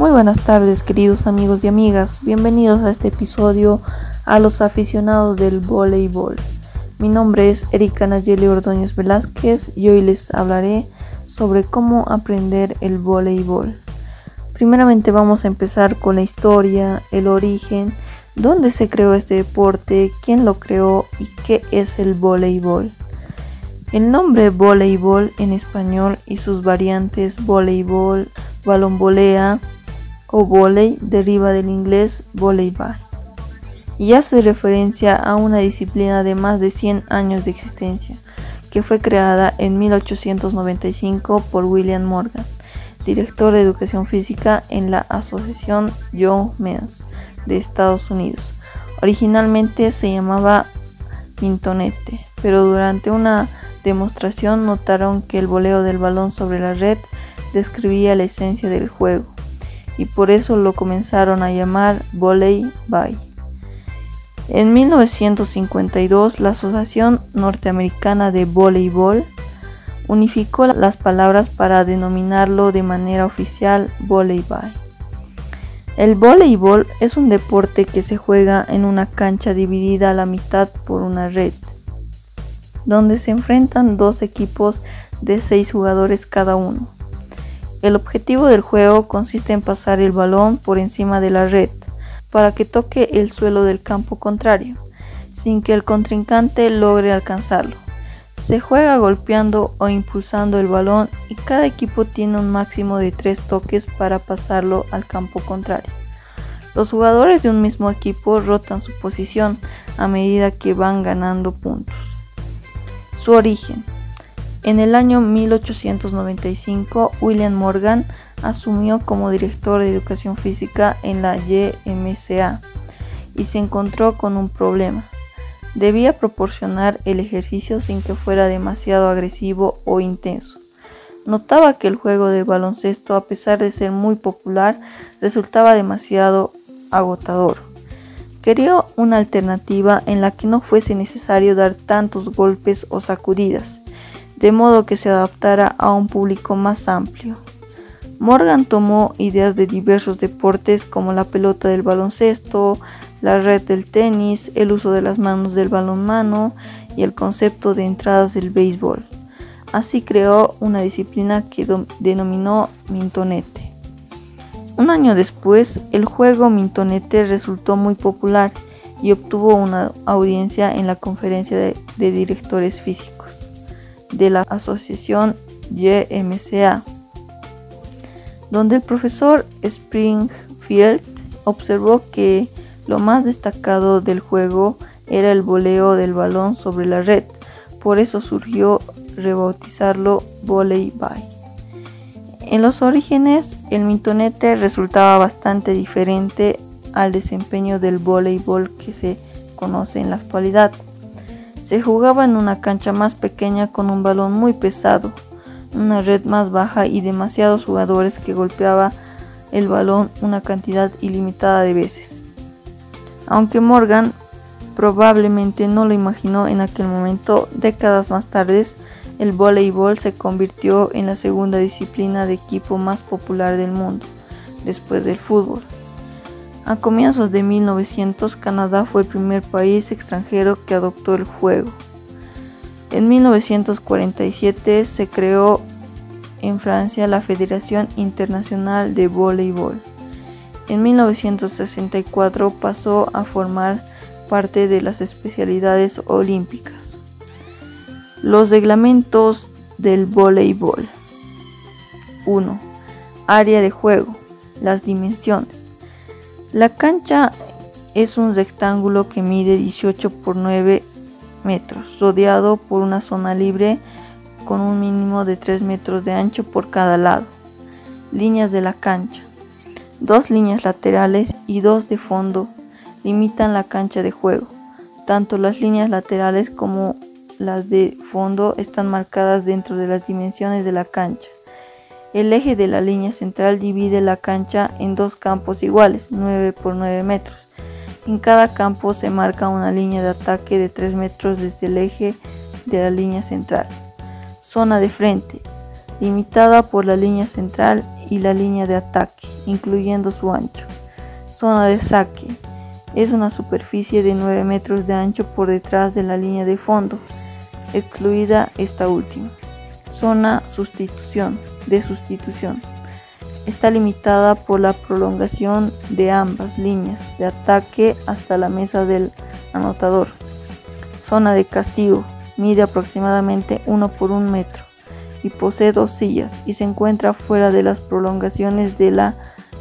Muy buenas tardes queridos amigos y amigas, bienvenidos a este episodio a los aficionados del voleibol. Mi nombre es Erika Nayeli Ordóñez Velázquez y hoy les hablaré sobre cómo aprender el voleibol. Primeramente vamos a empezar con la historia, el origen, dónde se creó este deporte, quién lo creó y qué es el voleibol. El nombre voleibol en español y sus variantes voleibol, balonvolea o volei deriva del inglés volleyball y hace referencia a una disciplina de más de 100 años de existencia que fue creada en 1895 por William Morgan, director de educación física en la Asociación Joe Men's de Estados Unidos. Originalmente se llamaba Mintonete, pero durante una demostración notaron que el voleo del balón sobre la red describía la esencia del juego y por eso lo comenzaron a llamar volley. En 1952 la Asociación Norteamericana de Voleibol unificó las palabras para denominarlo de manera oficial volleyball. El voleibol es un deporte que se juega en una cancha dividida a la mitad por una red donde se enfrentan dos equipos de seis jugadores cada uno. El objetivo del juego consiste en pasar el balón por encima de la red para que toque el suelo del campo contrario, sin que el contrincante logre alcanzarlo. Se juega golpeando o impulsando el balón y cada equipo tiene un máximo de tres toques para pasarlo al campo contrario. Los jugadores de un mismo equipo rotan su posición a medida que van ganando puntos. Su origen. En el año 1895, William Morgan asumió como director de educación física en la YMCA y se encontró con un problema. Debía proporcionar el ejercicio sin que fuera demasiado agresivo o intenso. Notaba que el juego de baloncesto, a pesar de ser muy popular, resultaba demasiado agotador. Quería una alternativa en la que no fuese necesario dar tantos golpes o sacudidas, de modo que se adaptara a un público más amplio. Morgan tomó ideas de diversos deportes como la pelota del baloncesto, la red del tenis, el uso de las manos del balonmano y el concepto de entradas del béisbol. Así creó una disciplina que denominó mintonete. Un año después, el juego Mintonete resultó muy popular y obtuvo una audiencia en la conferencia de, directores físicos de la asociación YMCA, donde el profesor Springfield observó que lo más destacado del juego era el voleo del balón sobre la red, por eso surgió rebautizarlo Volley By. En los orígenes, el mintonete resultaba bastante diferente al desempeño del voleibol que se conoce en la actualidad. Se jugaba en una cancha más pequeña con un balón muy pesado, una red más baja y demasiados jugadores que golpeaba el balón una cantidad ilimitada de veces. Aunque Morgan probablemente no lo imaginó en aquel momento, décadas más tarde el voleibol se convirtió en la segunda disciplina de equipo más popular del mundo, después del fútbol. A comienzos de 1900, Canadá fue el primer país extranjero que adoptó el juego. En 1947 se creó en Francia la Federación Internacional de Voleibol. En 1964 pasó a formar parte de las especialidades olímpicas. Los reglamentos del voleibol. 1. Área de juego. Las dimensiones. La cancha es un rectángulo que mide 18 por 9 metros, rodeado por una zona libre con un mínimo de 3 metros de ancho por cada lado. Líneas de la cancha. Dos líneas laterales y dos de fondo limitan la cancha de juego. Tanto las líneas laterales como las de fondo están marcadas dentro de las dimensiones de la cancha. El eje de la línea central divide la cancha en dos campos iguales, 9 por 9 metros. En cada campo se marca una línea de ataque de 3 metros desde el eje de la línea central. Zona de frente. limitada por la línea central y la línea de ataque, incluyendo su ancho. Zona de saque. Es una superficie de 9 metros de ancho por detrás de la línea de fondo, excluida esta última. Zona sustitución, de sustitución. Está limitada por la prolongación de ambas líneas de ataque hasta la mesa del anotador. Zona de castigo. Mide aproximadamente 1 por 1 metro y posee dos sillas y se encuentra fuera de las prolongaciones de la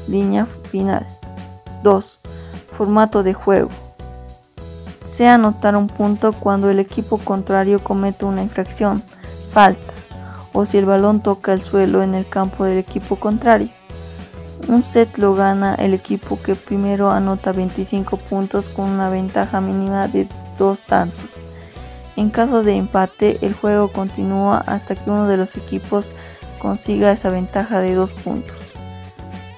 línea final. 2. Formato de juego. Se anotar un punto cuando el equipo contrario comete una infracción, falta, o si el balón toca el suelo en el campo del equipo contrario. Un set lo gana el equipo que primero anota 25 puntos con una ventaja mínima de dos tantos. En caso de empate, el juego continúa hasta que uno de los equipos consiga esa ventaja de dos puntos.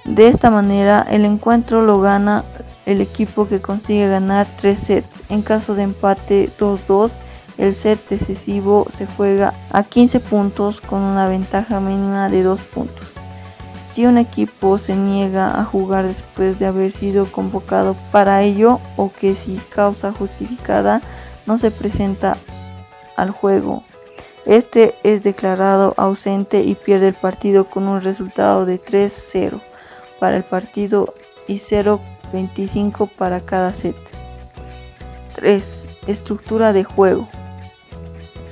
De esta manera, el encuentro lo gana el equipo que consigue ganar tres sets. En caso de empate 2-2, el set decisivo se juega a 15 puntos con una ventaja mínima de 2 puntos. Si un equipo se niega a jugar después de haber sido convocado para ello o que si causa justificada no se presenta al juego, este es declarado ausente y pierde el partido con un resultado de 3-0 para el partido y 0-25 para cada set. 3. Estructura de juego.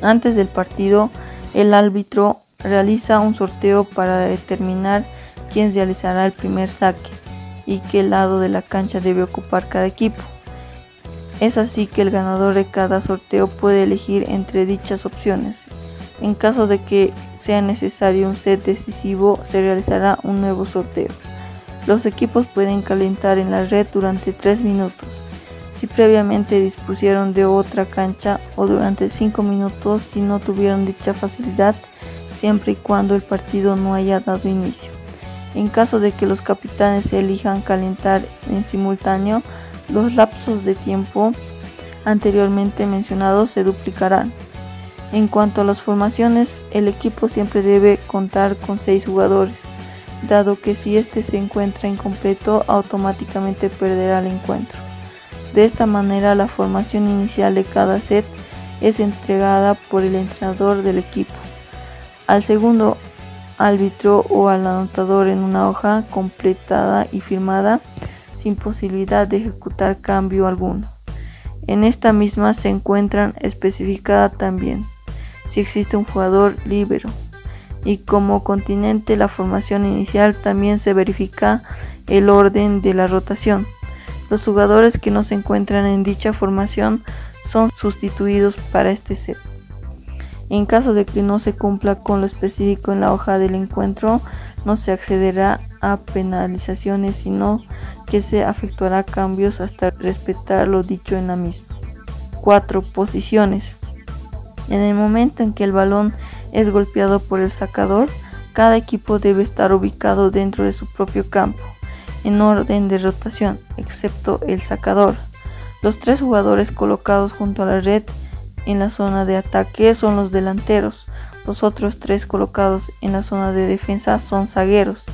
Antes del partido, el árbitro realiza un sorteo para determinar quién realizará el primer saque y qué lado de la cancha debe ocupar cada equipo. Es así que el ganador de cada sorteo puede elegir entre dichas opciones. En caso de que sea necesario un set decisivo, se realizará un nuevo sorteo. Los equipos pueden calentar en la red durante 3 minutos, si previamente dispusieron de otra cancha o durante 5 minutos si no tuvieron dicha facilidad, siempre y cuando el partido no haya dado inicio. En caso de que los capitanes elijan calentar en simultáneo, los lapsos de tiempo anteriormente mencionados se duplicarán. En cuanto a las formaciones, el equipo siempre debe contar con 6 jugadores, dado que si éste se encuentra incompleto automáticamente perderá el encuentro. De esta manera la formación inicial de cada set es entregada por el entrenador del equipo. Al segundo árbitro o al anotador en una hoja completada y firmada sin posibilidad de ejecutar cambio alguno. En esta misma se encuentran especificada también si existe un jugador libero y como continente la formación inicial también se verifica el orden de la rotación. Los jugadores que no se encuentran en dicha formación son sustituidos para este set. En caso de que no se cumpla con lo específico en la hoja del encuentro, no se accederá a penalizaciones, sino que se efectuará cambios hasta respetar lo dicho en la misma. 4. Posiciones. En el momento en que el balón es golpeado por el sacador, cada equipo debe estar ubicado dentro de su propio campo, en orden de rotación, excepto el sacador. Los tres jugadores colocados junto a la red en la zona de ataque son los delanteros. Los otros tres colocados en la zona de defensa son zagueros.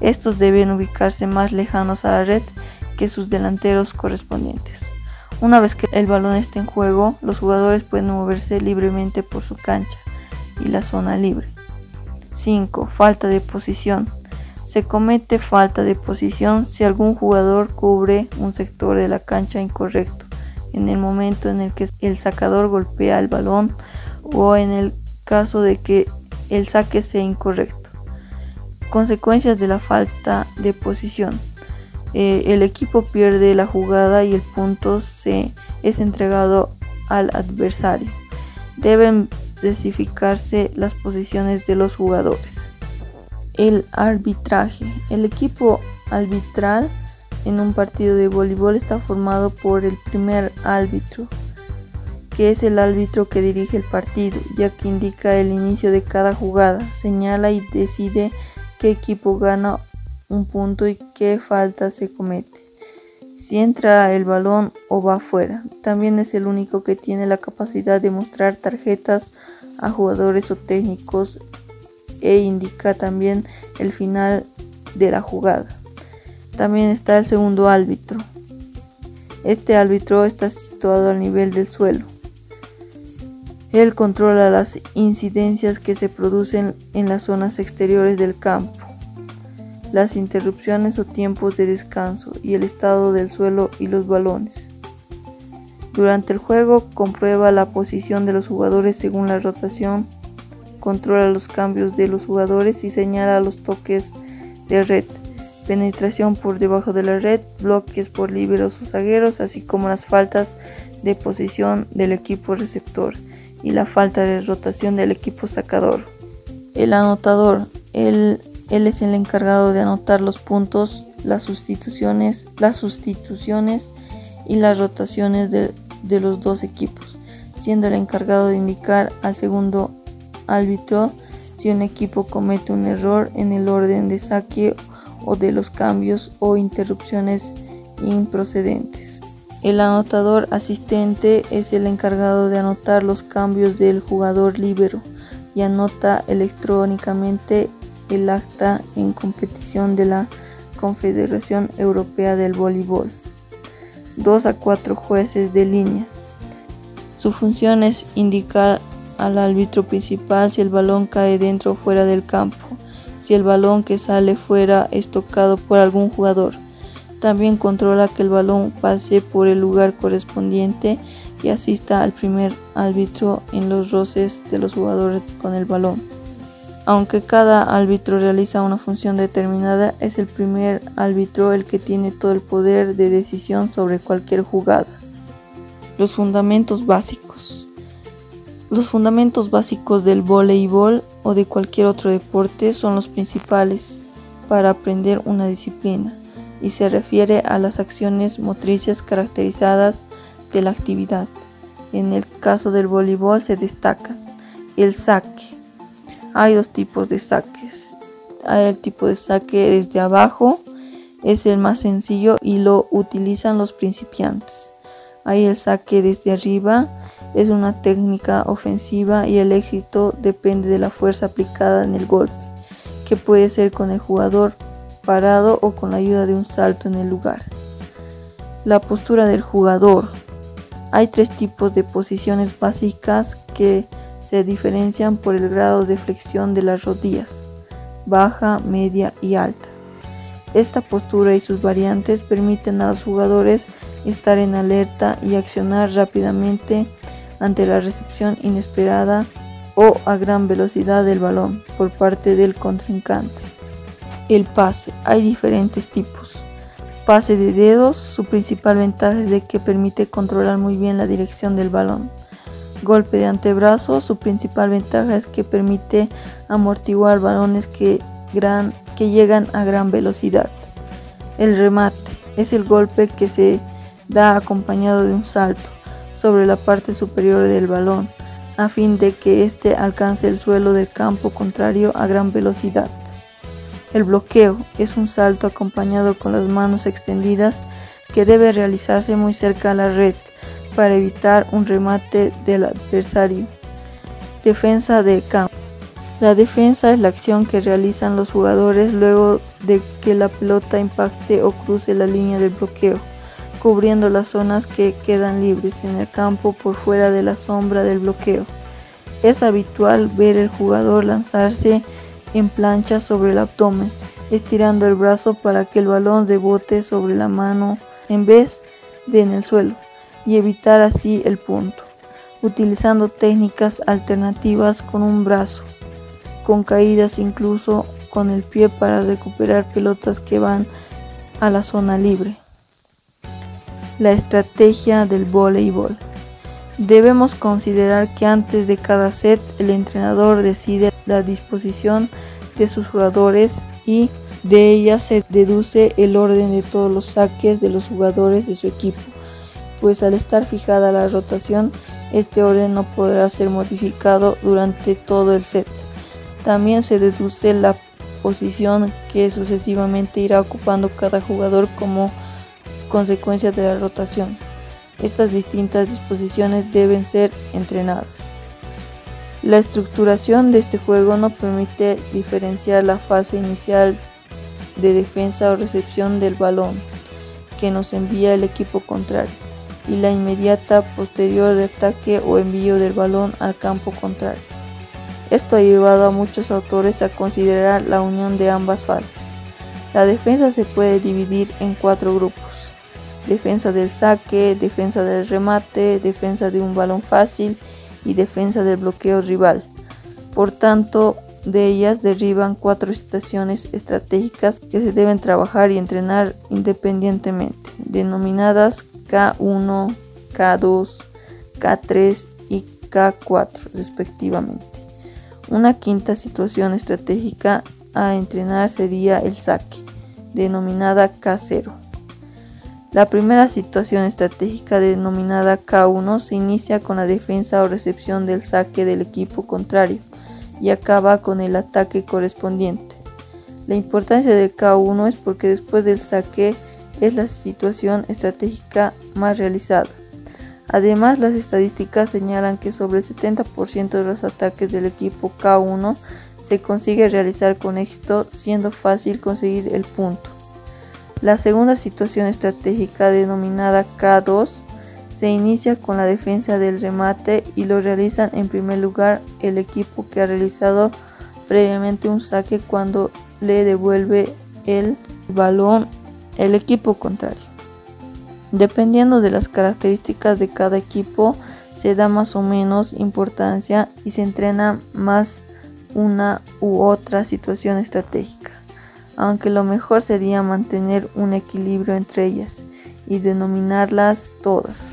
Estos deben ubicarse más lejanos a la red que sus delanteros correspondientes. Una vez que el balón esté en juego, los jugadores pueden moverse libremente por su cancha y la zona libre. 5. Falta de posición. Se comete falta de posición si algún jugador cubre un sector de la cancha incorrecto en el momento en el que el sacador golpea el balón o en el caso de que el saque sea incorrecto. Consecuencias de la falta de posición. Eh, el equipo pierde la jugada y el punto se es entregado al adversario. Deben especificarse las posiciones de los jugadores. El arbitraje. El equipo arbitral en un partido de voleibol está formado por el primer árbitro, que es el árbitro que dirige el partido, ya que indica el inicio de cada jugada, señala y decide qué equipo gana un punto y qué falta se comete. Si entra el balón o va fuera. También es el único que tiene la capacidad de mostrar tarjetas a jugadores o técnicos e indica también el final de la jugada. También está el segundo árbitro. Este árbitro está situado al nivel del suelo. Él controla las incidencias que se producen en las zonas exteriores del campo, las interrupciones o tiempos de descanso y el estado del suelo y los balones. Durante el juego comprueba la posición de los jugadores según la rotación, controla los cambios de los jugadores y señala los toques de red, penetración por debajo de la red, bloques por liberos o zagueros, así como las faltas de posición del equipo receptor y la falta de rotación del equipo sacador. El anotador, él, es el encargado de anotar los puntos, las sustituciones, las sustituciones y las rotaciones de, de los dos equipos, siendo el encargado de indicar al segundo árbitro si un equipo comete un error en el orden de saque o de los cambios o interrupciones improcedentes. El anotador asistente es el encargado de anotar los cambios del jugador libero y anota electrónicamente el acta en competición de la Confederación Europea del Voleibol. Dos a cuatro jueces de línea. Su función es indicar al árbitro principal si el balón cae dentro o fuera del campo, si el balón que sale fuera es tocado por algún jugador también controla que el balón pase por el lugar correspondiente y asista al primer árbitro en los roces de los jugadores con el balón. Aunque cada árbitro realiza una función determinada, es el primer árbitro el que tiene todo el poder de decisión sobre cualquier jugada. Los fundamentos básicos. Los fundamentos básicos del voleibol o de cualquier otro deporte son los principales para aprender una disciplina y se refiere a las acciones motrices caracterizadas de la actividad. En el caso del voleibol se destaca el saque. Hay dos tipos de saques. Hay el tipo de saque desde abajo, es el más sencillo y lo utilizan los principiantes. Hay el saque desde arriba, es una técnica ofensiva y el éxito depende de la fuerza aplicada en el golpe, que puede ser con el jugador parado o con la ayuda de un salto en el lugar. La postura del jugador. Hay tres tipos de posiciones básicas que se diferencian por el grado de flexión de las rodillas, baja, media y alta. Esta postura y sus variantes permiten a los jugadores estar en alerta y accionar rápidamente ante la recepción inesperada o a gran velocidad del balón por parte del contrincante. El pase. Hay diferentes tipos. Pase de dedos. Su principal ventaja es de que permite controlar muy bien la dirección del balón. Golpe de antebrazo. Su principal ventaja es que permite amortiguar balones que, que llegan a gran velocidad. El remate. Es el golpe que se da acompañado de un salto sobre la parte superior del balón a fin de que éste alcance el suelo del campo contrario a gran velocidad. El bloqueo es un salto acompañado con las manos extendidas que debe realizarse muy cerca a la red para evitar un remate del adversario. Defensa de campo. La defensa es la acción que realizan los jugadores luego de que la pelota impacte o cruce la línea del bloqueo, cubriendo las zonas que quedan libres en el campo por fuera de la sombra del bloqueo. Es habitual ver el jugador lanzarse en plancha sobre el abdomen, estirando el brazo para que el balón rebote sobre la mano en vez de en el suelo y evitar así el punto, utilizando técnicas alternativas con un brazo, con caídas incluso con el pie para recuperar pelotas que van a la zona libre. La estrategia del voleibol. Debemos considerar que antes de cada set el entrenador decide la disposición de sus jugadores y de ella se deduce el orden de todos los saques de los jugadores de su equipo, pues al estar fijada la rotación, este orden no podrá ser modificado durante todo el set. También se deduce la posición que sucesivamente irá ocupando cada jugador como consecuencia de la rotación. Estas distintas disposiciones deben ser entrenadas. La estructuración de este juego no permite diferenciar la fase inicial de defensa o recepción del balón que nos envía el equipo contrario y la inmediata posterior de ataque o envío del balón al campo contrario. Esto ha llevado a muchos autores a considerar la unión de ambas fases. La defensa se puede dividir en cuatro grupos. Defensa del saque, defensa del remate, defensa de un balón fácil y defensa del bloqueo rival. Por tanto, de ellas derivan cuatro situaciones estratégicas que se deben trabajar y entrenar independientemente, denominadas K1, K2, K3 y K4 respectivamente. Una quinta situación estratégica a entrenar sería el saque, denominada K0. La primera situación estratégica denominada K1 se inicia con la defensa o recepción del saque del equipo contrario y acaba con el ataque correspondiente. La importancia del K1 es porque después del saque es la situación estratégica más realizada. Además, las estadísticas señalan que sobre el 70% de los ataques del equipo K1 se consigue realizar con éxito, siendo fácil conseguir el punto. La segunda situación estratégica denominada K2 se inicia con la defensa del remate y lo realizan en primer lugar el equipo que ha realizado previamente un saque cuando le devuelve el balón el equipo contrario. Dependiendo de las características de cada equipo, se da más o menos importancia y se entrena más una u otra situación estratégica aunque lo mejor sería mantener un equilibrio entre ellas y denominarlas todas.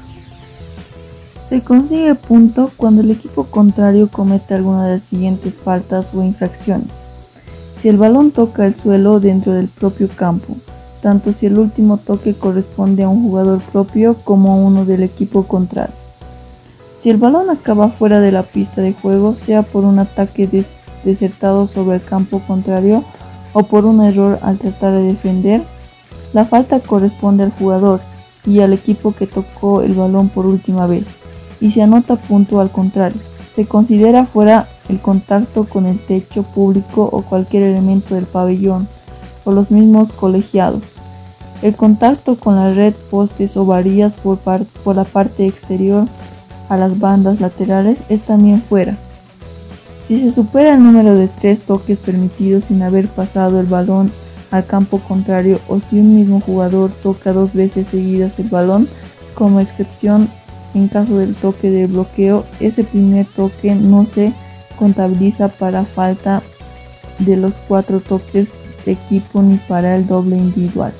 Se consigue punto cuando el equipo contrario comete alguna de las siguientes faltas o infracciones. Si el balón toca el suelo dentro del propio campo, tanto si el último toque corresponde a un jugador propio como a uno del equipo contrario. Si el balón acaba fuera de la pista de juego, sea por un ataque desertado sobre el campo contrario o por un error al tratar de defender, la falta corresponde al jugador y al equipo que tocó el balón por última vez y se anota punto al contrario. Se considera fuera el contacto con el techo público o cualquier elemento del pabellón o los mismos colegiados. El contacto con la red, postes o varillas por, por la parte exterior a las bandas laterales es también fuera. Si se supera el número de tres toques permitidos sin haber pasado el balón al campo contrario o si un mismo jugador toca dos veces seguidas el balón, como excepción en caso del toque de bloqueo, ese primer toque no se contabiliza para falta de los cuatro toques de equipo ni para el doble individual.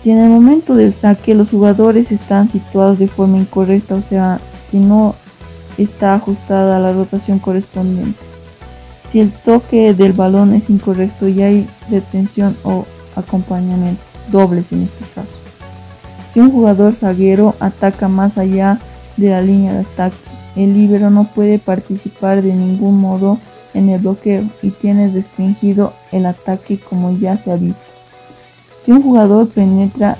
Si en el momento del saque los jugadores están situados de forma incorrecta, o sea, que no está ajustada a la rotación correspondiente. Si el toque del balón es incorrecto y hay detención o acompañamiento, dobles en este caso. Si un jugador zaguero ataca más allá de la línea de ataque, el líbero no puede participar de ningún modo en el bloqueo y tiene restringido el ataque como ya se ha visto. Si un jugador penetra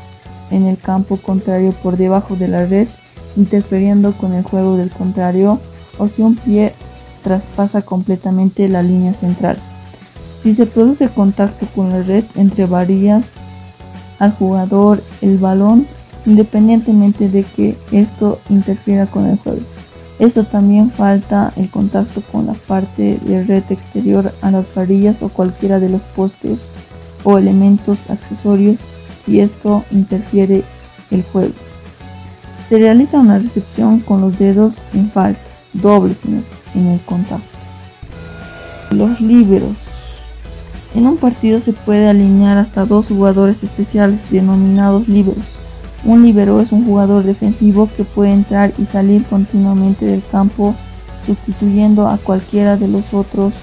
en el campo contrario por debajo de la red, interfiriendo con el juego del contrario o si un pie traspasa completamente la línea central. Si se produce contacto con la red entre varillas al jugador, el balón, independientemente de que esto interfiera con el juego. Esto también falta el contacto con la parte de red exterior a las varillas o cualquiera de los postes o elementos accesorios si esto interfiere el juego. Se realiza una recepción con los dedos en falta, dobles en el, contacto. Los líberos. En un partido se puede alinear hasta dos jugadores especiales denominados líberos. Un líbero es un jugador defensivo que puede entrar y salir continuamente del campo sustituyendo a cualquiera de los otros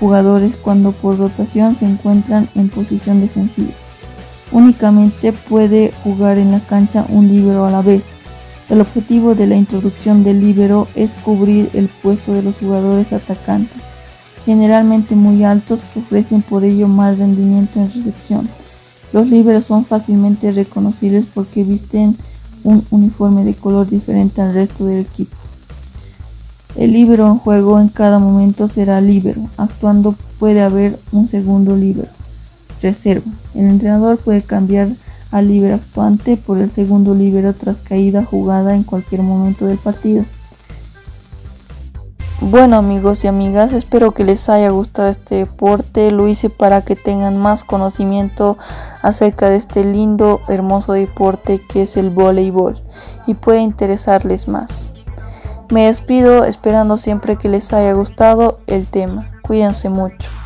jugadores cuando por rotación se encuentran en posición defensiva. Únicamente puede jugar en la cancha un líbero a la vez. El objetivo de la introducción del líbero es cubrir el puesto de los jugadores atacantes, generalmente muy altos que ofrecen por ello más rendimiento en recepción. Los líberos son fácilmente reconocibles porque visten un uniforme de color diferente al resto del equipo. El libero en juego en cada momento será libero. Actuando puede haber un segundo libero. Reserva. El entrenador puede cambiar al libero actuante por el segundo libero tras caída jugada en cualquier momento del partido. Bueno amigos y amigas, espero que les haya gustado este deporte. Lo hice para que tengan más conocimiento acerca de este lindo, hermoso deporte que es el voleibol y puede interesarles más. Me despido esperando siempre que les haya gustado el tema. Cuídense mucho.